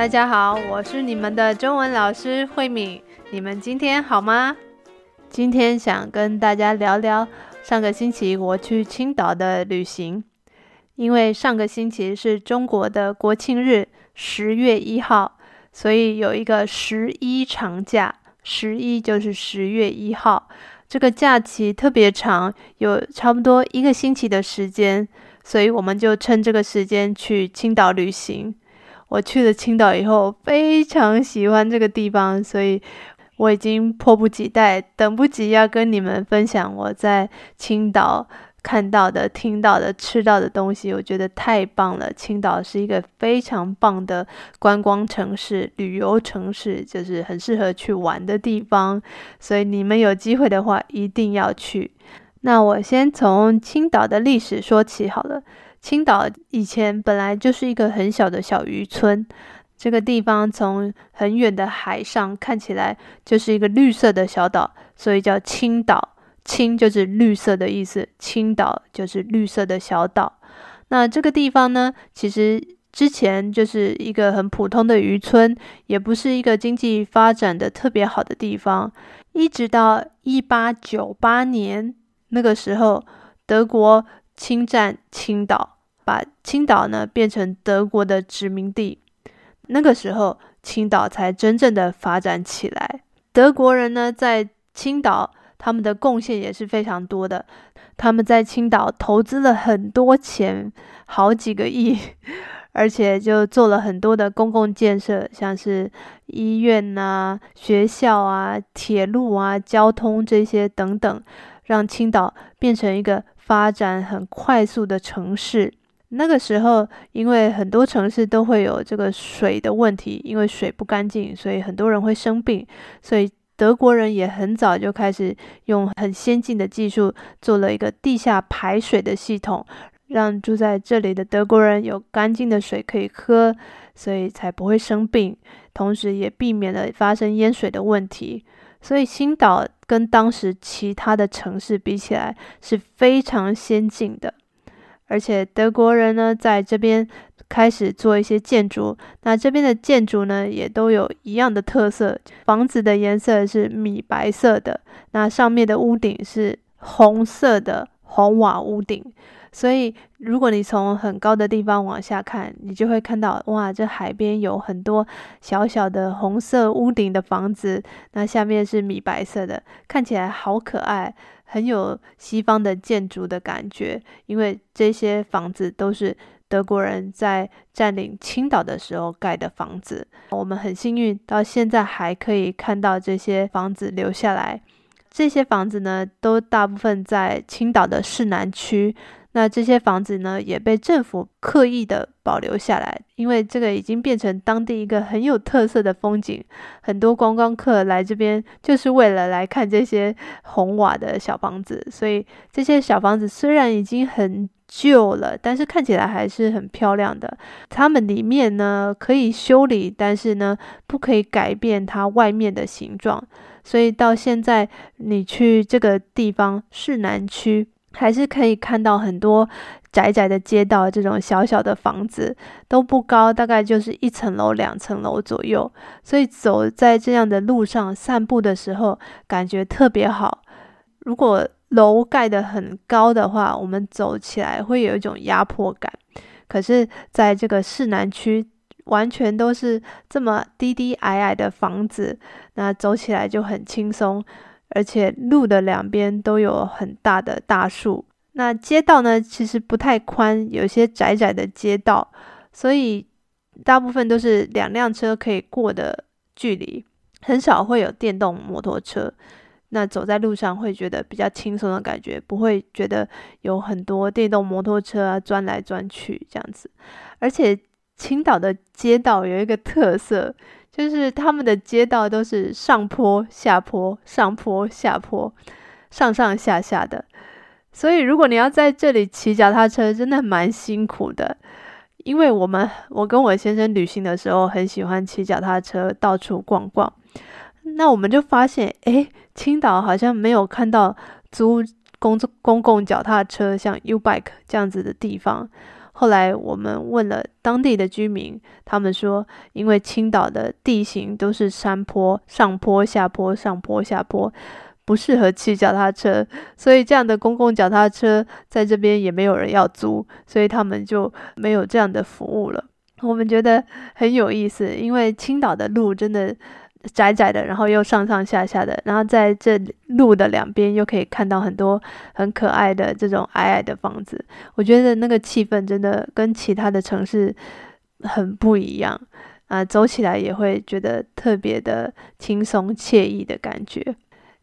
大家好，我是你们的中文老师慧敏。你们今天好吗？今天想跟大家聊聊上个星期我去青岛的旅行。因为上个星期是中国的国庆日，十月一号，所以有一个十一长假。十一就是十月一号，这个假期特别长，有差不多一个星期的时间，所以我们就趁这个时间去青岛旅行。我去了青岛以后，非常喜欢这个地方，所以我已经迫不及待，等不及要跟你们分享我在青岛看到的、听到的、吃到的东西。我觉得太棒了！青岛是一个非常棒的观光城市、旅游城市，就是很适合去玩的地方。所以你们有机会的话，一定要去。那我先从青岛的历史说起好了。青岛以前本来就是一个很小的小渔村，这个地方从很远的海上看起来就是一个绿色的小岛，所以叫青岛。青就是绿色的意思，青岛就是绿色的小岛。那这个地方呢，其实之前就是一个很普通的渔村，也不是一个经济发展的特别好的地方。一直到一八九八年那个时候，德国。侵占青岛，把青岛呢变成德国的殖民地。那个时候，青岛才真正的发展起来。德国人呢，在青岛，他们的贡献也是非常多的。他们在青岛投资了很多钱，好几个亿，而且就做了很多的公共建设，像是医院啊、学校啊、铁路啊、交通这些等等，让青岛变成一个。发展很快速的城市，那个时候，因为很多城市都会有这个水的问题，因为水不干净，所以很多人会生病。所以德国人也很早就开始用很先进的技术做了一个地下排水的系统，让住在这里的德国人有干净的水可以喝，所以才不会生病，同时也避免了发生淹水的问题。所以青岛跟当时其他的城市比起来是非常先进的，而且德国人呢在这边开始做一些建筑，那这边的建筑呢也都有一样的特色，房子的颜色是米白色的，那上面的屋顶是红色的红瓦屋顶。所以，如果你从很高的地方往下看，你就会看到，哇，这海边有很多小小的红色屋顶的房子，那下面是米白色的，看起来好可爱，很有西方的建筑的感觉。因为这些房子都是德国人在占领青岛的时候盖的房子，我们很幸运，到现在还可以看到这些房子留下来。这些房子呢，都大部分在青岛的市南区。那这些房子呢，也被政府刻意的保留下来，因为这个已经变成当地一个很有特色的风景。很多观光客来这边就是为了来看这些红瓦的小房子，所以这些小房子虽然已经很旧了，但是看起来还是很漂亮的。它们里面呢，可以修理，但是呢，不可以改变它外面的形状。所以到现在，你去这个地方市南区。还是可以看到很多窄窄的街道，这种小小的房子都不高，大概就是一层楼、两层楼左右。所以走在这样的路上散步的时候，感觉特别好。如果楼盖得很高的话，我们走起来会有一种压迫感。可是，在这个市南区，完全都是这么低低矮矮的房子，那走起来就很轻松。而且路的两边都有很大的大树。那街道呢，其实不太宽，有些窄窄的街道，所以大部分都是两辆车可以过的距离，很少会有电动摩托车。那走在路上会觉得比较轻松的感觉，不会觉得有很多电动摩托车啊钻来钻去这样子。而且青岛的街道有一个特色。就是他们的街道都是上坡下坡，上坡下坡，上上下下的，所以如果你要在这里骑脚踏车，真的蛮辛苦的。因为我们我跟我先生旅行的时候，很喜欢骑脚踏车到处逛逛，那我们就发现，诶，青岛好像没有看到租公公共脚踏车，像 U-Bike 这样子的地方。后来我们问了当地的居民，他们说，因为青岛的地形都是山坡，上坡下坡，上坡下坡，不适合骑脚踏车，所以这样的公共脚踏车在这边也没有人要租，所以他们就没有这样的服务了。我们觉得很有意思，因为青岛的路真的。窄窄的，然后又上上下下的，然后在这路的两边又可以看到很多很可爱的这种矮矮的房子。我觉得那个气氛真的跟其他的城市很不一样啊，走起来也会觉得特别的轻松惬意的感觉。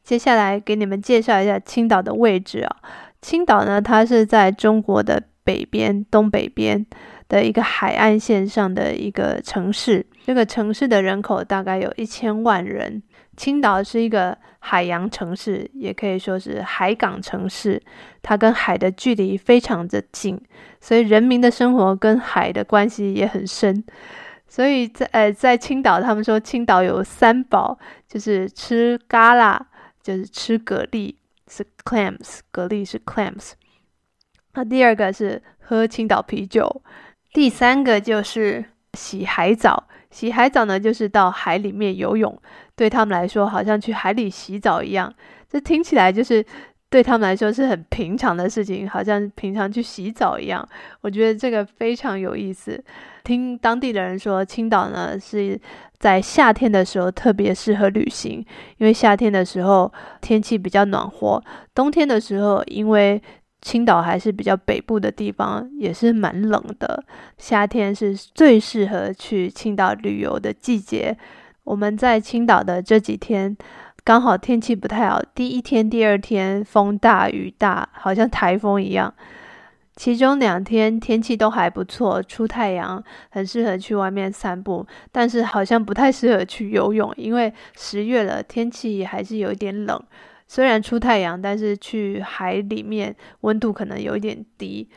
接下来给你们介绍一下青岛的位置啊，青岛呢，它是在中国的北边，东北边。的一个海岸线上的一个城市，这个城市的人口大概有一千万人。青岛是一个海洋城市，也可以说是海港城市。它跟海的距离非常的近，所以人民的生活跟海的关系也很深。所以在呃，在青岛，他们说青岛有三宝，就是吃嘎啦，就是吃蛤蜊，是 clams，蛤蜊是 clams。那第二个是喝青岛啤酒。第三个就是洗海澡，洗海澡呢，就是到海里面游泳。对他们来说，好像去海里洗澡一样。这听起来就是对他们来说是很平常的事情，好像平常去洗澡一样。我觉得这个非常有意思。听当地的人说，青岛呢是在夏天的时候特别适合旅行，因为夏天的时候天气比较暖和，冬天的时候因为青岛还是比较北部的地方，也是蛮冷的。夏天是最适合去青岛旅游的季节。我们在青岛的这几天，刚好天气不太好。第一天、第二天风大雨大，好像台风一样。其中两天天气都还不错，出太阳，很适合去外面散步。但是好像不太适合去游泳，因为十月了，天气还是有一点冷。虽然出太阳，但是去海里面温度可能有一点低。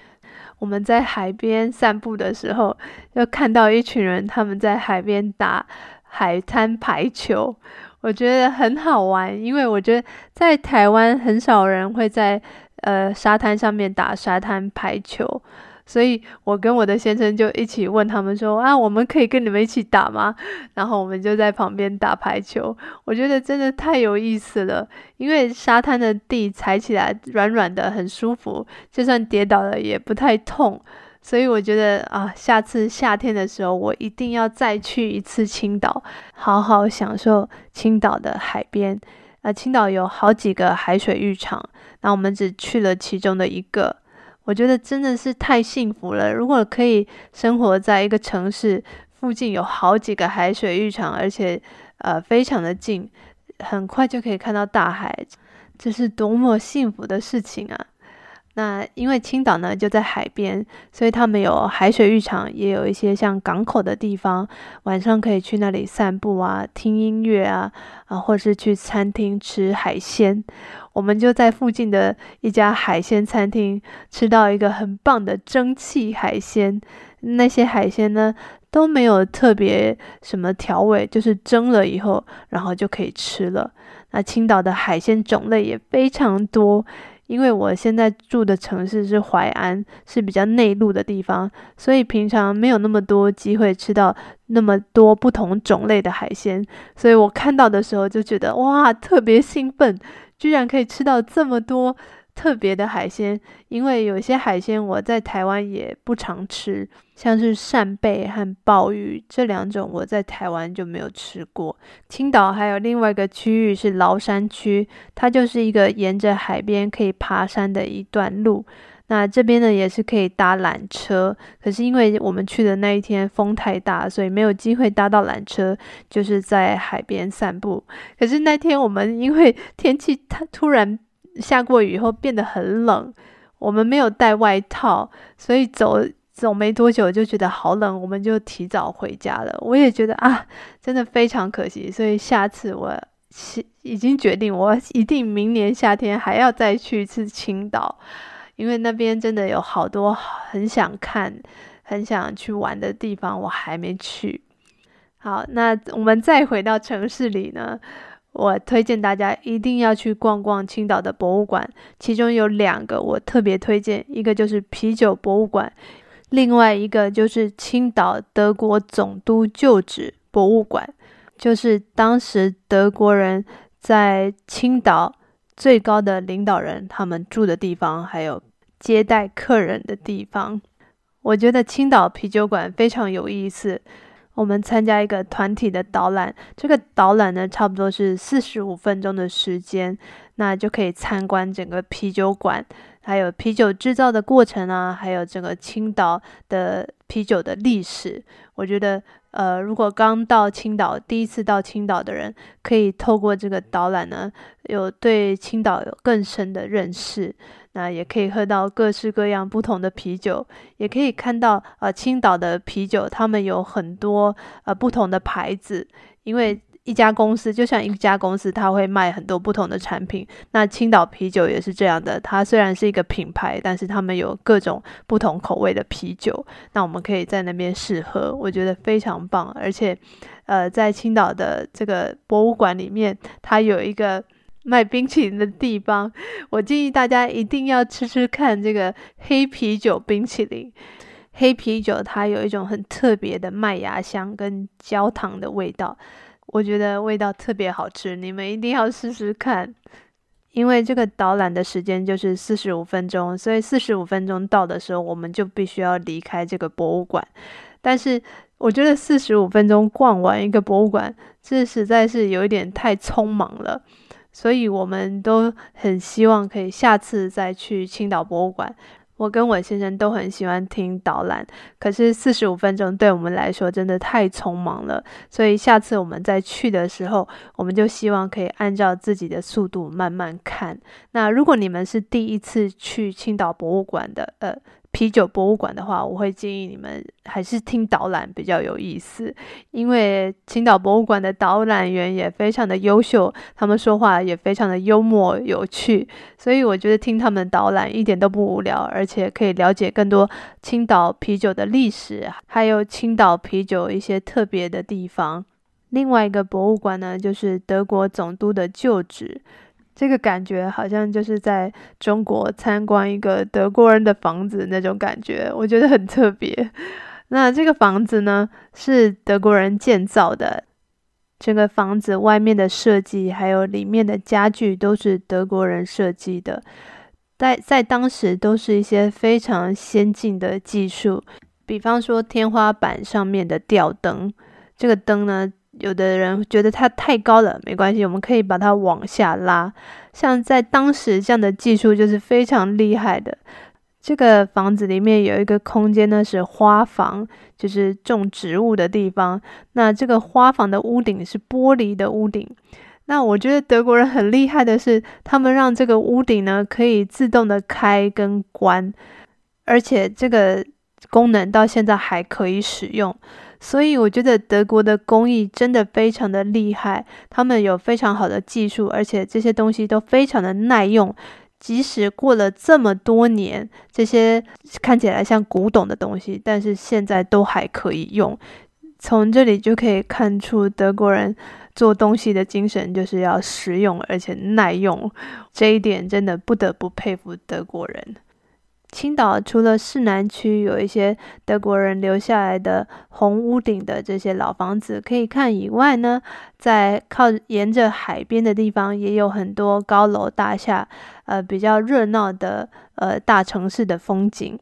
我们在海边散步的时候，又看到一群人他们在海边打海滩排球，我觉得很好玩。因为我觉得在台湾很少人会在呃沙滩上面打沙滩排球。所以我跟我的先生就一起问他们说啊，我们可以跟你们一起打吗？然后我们就在旁边打排球。我觉得真的太有意思了，因为沙滩的地踩起来软软的，很舒服，就算跌倒了也不太痛。所以我觉得啊，下次夏天的时候我一定要再去一次青岛，好好享受青岛的海边。啊，青岛有好几个海水浴场，那我们只去了其中的一个。我觉得真的是太幸福了。如果可以生活在一个城市附近，有好几个海水浴场，而且呃非常的近，很快就可以看到大海，这是多么幸福的事情啊！那因为青岛呢就在海边，所以他们有海水浴场，也有一些像港口的地方，晚上可以去那里散步啊，听音乐啊，啊，或是去餐厅吃海鲜。我们就在附近的一家海鲜餐厅吃到一个很棒的蒸汽海鲜，那些海鲜呢都没有特别什么调味，就是蒸了以后，然后就可以吃了。那青岛的海鲜种类也非常多。因为我现在住的城市是淮安，是比较内陆的地方，所以平常没有那么多机会吃到那么多不同种类的海鲜，所以我看到的时候就觉得哇，特别兴奋，居然可以吃到这么多。特别的海鲜，因为有些海鲜我在台湾也不常吃，像是扇贝和鲍鱼这两种，我在台湾就没有吃过。青岛还有另外一个区域是崂山区，它就是一个沿着海边可以爬山的一段路。那这边呢也是可以搭缆车，可是因为我们去的那一天风太大，所以没有机会搭到缆车，就是在海边散步。可是那天我们因为天气它突然。下过雨以后变得很冷，我们没有带外套，所以走走没多久就觉得好冷，我们就提早回家了。我也觉得啊，真的非常可惜，所以下次我已经决定，我一定明年夏天还要再去一次青岛，因为那边真的有好多很想看、很想去玩的地方，我还没去。好，那我们再回到城市里呢。我推荐大家一定要去逛逛青岛的博物馆，其中有两个我特别推荐，一个就是啤酒博物馆，另外一个就是青岛德国总督旧址博物馆，就是当时德国人在青岛最高的领导人他们住的地方，还有接待客人的地方。我觉得青岛啤酒馆非常有意思。我们参加一个团体的导览，这个导览呢，差不多是四十五分钟的时间，那就可以参观整个啤酒馆，还有啤酒制造的过程啊，还有整个青岛的啤酒的历史。我觉得，呃，如果刚到青岛，第一次到青岛的人，可以透过这个导览呢，有对青岛有更深的认识。那也可以喝到各式各样不同的啤酒，也可以看到呃青岛的啤酒，他们有很多呃不同的牌子，因为一家公司就像一家公司，它会卖很多不同的产品。那青岛啤酒也是这样的，它虽然是一个品牌，但是他们有各种不同口味的啤酒。那我们可以在那边试喝，我觉得非常棒。而且呃，在青岛的这个博物馆里面，它有一个。卖冰淇淋的地方，我建议大家一定要吃吃看这个黑啤酒冰淇淋。黑啤酒它有一种很特别的麦芽香跟焦糖的味道，我觉得味道特别好吃，你们一定要试试看。因为这个导览的时间就是四十五分钟，所以四十五分钟到的时候，我们就必须要离开这个博物馆。但是我觉得四十五分钟逛完一个博物馆，这实在是有一点太匆忙了。所以我们都很希望可以下次再去青岛博物馆。我跟我先生都很喜欢听导览，可是四十五分钟对我们来说真的太匆忙了。所以下次我们再去的时候，我们就希望可以按照自己的速度慢慢看。那如果你们是第一次去青岛博物馆的，呃。啤酒博物馆的话，我会建议你们还是听导览比较有意思，因为青岛博物馆的导览员也非常的优秀，他们说话也非常的幽默有趣，所以我觉得听他们导览一点都不无聊，而且可以了解更多青岛啤酒的历史，还有青岛啤酒一些特别的地方。另外一个博物馆呢，就是德国总督的旧址。这个感觉好像就是在中国参观一个德国人的房子那种感觉，我觉得很特别。那这个房子呢，是德国人建造的，整个房子外面的设计还有里面的家具都是德国人设计的，在在当时都是一些非常先进的技术，比方说天花板上面的吊灯，这个灯呢。有的人觉得它太高了，没关系，我们可以把它往下拉。像在当时这样的技术就是非常厉害的。这个房子里面有一个空间呢，是花房，就是种植物的地方。那这个花房的屋顶是玻璃的屋顶。那我觉得德国人很厉害的是，他们让这个屋顶呢可以自动的开跟关，而且这个功能到现在还可以使用。所以我觉得德国的工艺真的非常的厉害，他们有非常好的技术，而且这些东西都非常的耐用。即使过了这么多年，这些看起来像古董的东西，但是现在都还可以用。从这里就可以看出德国人做东西的精神，就是要实用而且耐用。这一点真的不得不佩服德国人。青岛除了市南区有一些德国人留下来的红屋顶的这些老房子可以看以外呢，在靠沿着海边的地方也有很多高楼大厦，呃，比较热闹的呃大城市的风景。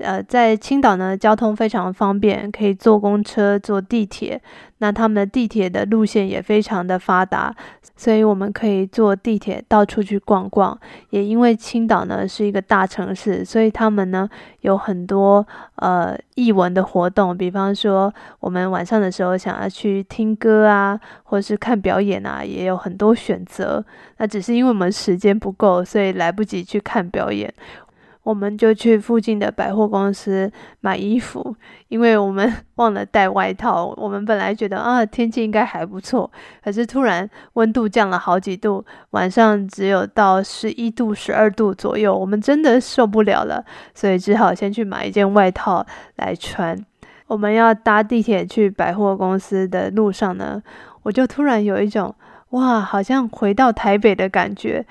呃，在青岛呢，交通非常方便，可以坐公车、坐地铁。那他们的地铁的路线也非常的发达，所以我们可以坐地铁到处去逛逛。也因为青岛呢是一个大城市，所以他们呢有很多呃艺文的活动，比方说我们晚上的时候想要去听歌啊，或是看表演啊，也有很多选择。那只是因为我们时间不够，所以来不及去看表演。我们就去附近的百货公司买衣服，因为我们 忘了带外套。我们本来觉得啊，天气应该还不错，可是突然温度降了好几度，晚上只有到十一度、十二度左右，我们真的受不了了，所以只好先去买一件外套来穿。我们要搭地铁去百货公司的路上呢，我就突然有一种哇，好像回到台北的感觉。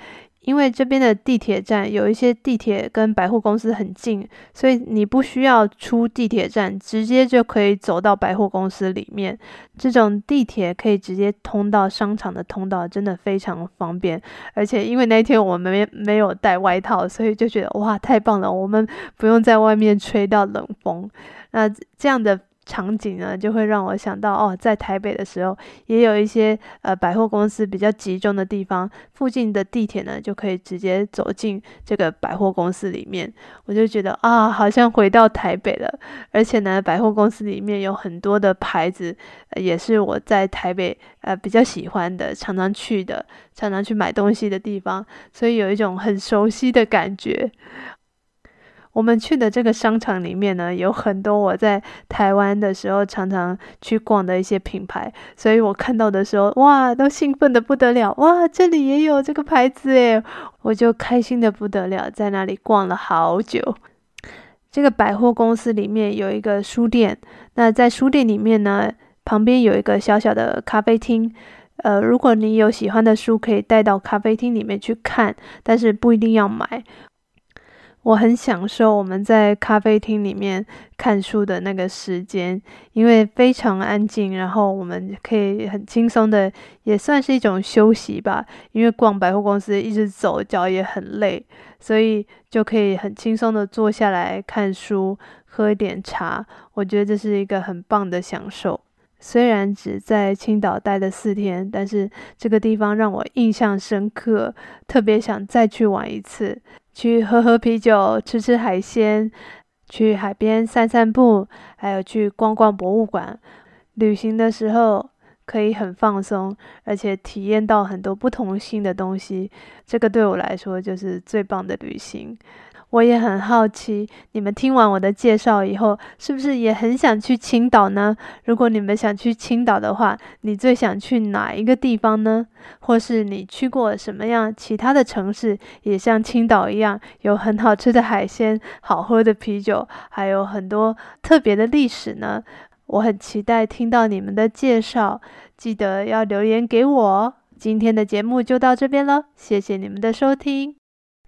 因为这边的地铁站有一些地铁跟百货公司很近，所以你不需要出地铁站，直接就可以走到百货公司里面。这种地铁可以直接通到商场的通道，真的非常方便。而且因为那天我们没没有带外套，所以就觉得哇，太棒了，我们不用在外面吹到冷风。那这样的。场景呢，就会让我想到哦，在台北的时候，也有一些呃百货公司比较集中的地方，附近的地铁呢，就可以直接走进这个百货公司里面。我就觉得啊，好像回到台北了。而且呢，百货公司里面有很多的牌子，也是我在台北呃比较喜欢的，常常去的，常常去买东西的地方，所以有一种很熟悉的感觉。我们去的这个商场里面呢，有很多我在台湾的时候常常去逛的一些品牌，所以我看到的时候，哇，都兴奋得不得了！哇，这里也有这个牌子诶，我就开心得不得了，在那里逛了好久。这个百货公司里面有一个书店，那在书店里面呢，旁边有一个小小的咖啡厅。呃，如果你有喜欢的书，可以带到咖啡厅里面去看，但是不一定要买。我很享受我们在咖啡厅里面看书的那个时间，因为非常安静，然后我们可以很轻松的，也算是一种休息吧。因为逛百货公司一直走，脚也很累，所以就可以很轻松的坐下来看书，喝一点茶。我觉得这是一个很棒的享受。虽然只在青岛待了四天，但是这个地方让我印象深刻，特别想再去玩一次。去喝喝啤酒，吃吃海鲜，去海边散散步，还有去逛逛博物馆。旅行的时候可以很放松，而且体验到很多不同性的东西。这个对我来说就是最棒的旅行。我也很好奇，你们听完我的介绍以后，是不是也很想去青岛呢？如果你们想去青岛的话，你最想去哪一个地方呢？或是你去过什么样其他的城市，也像青岛一样，有很好吃的海鲜、好喝的啤酒，还有很多特别的历史呢？我很期待听到你们的介绍，记得要留言给我。今天的节目就到这边了，谢谢你们的收听。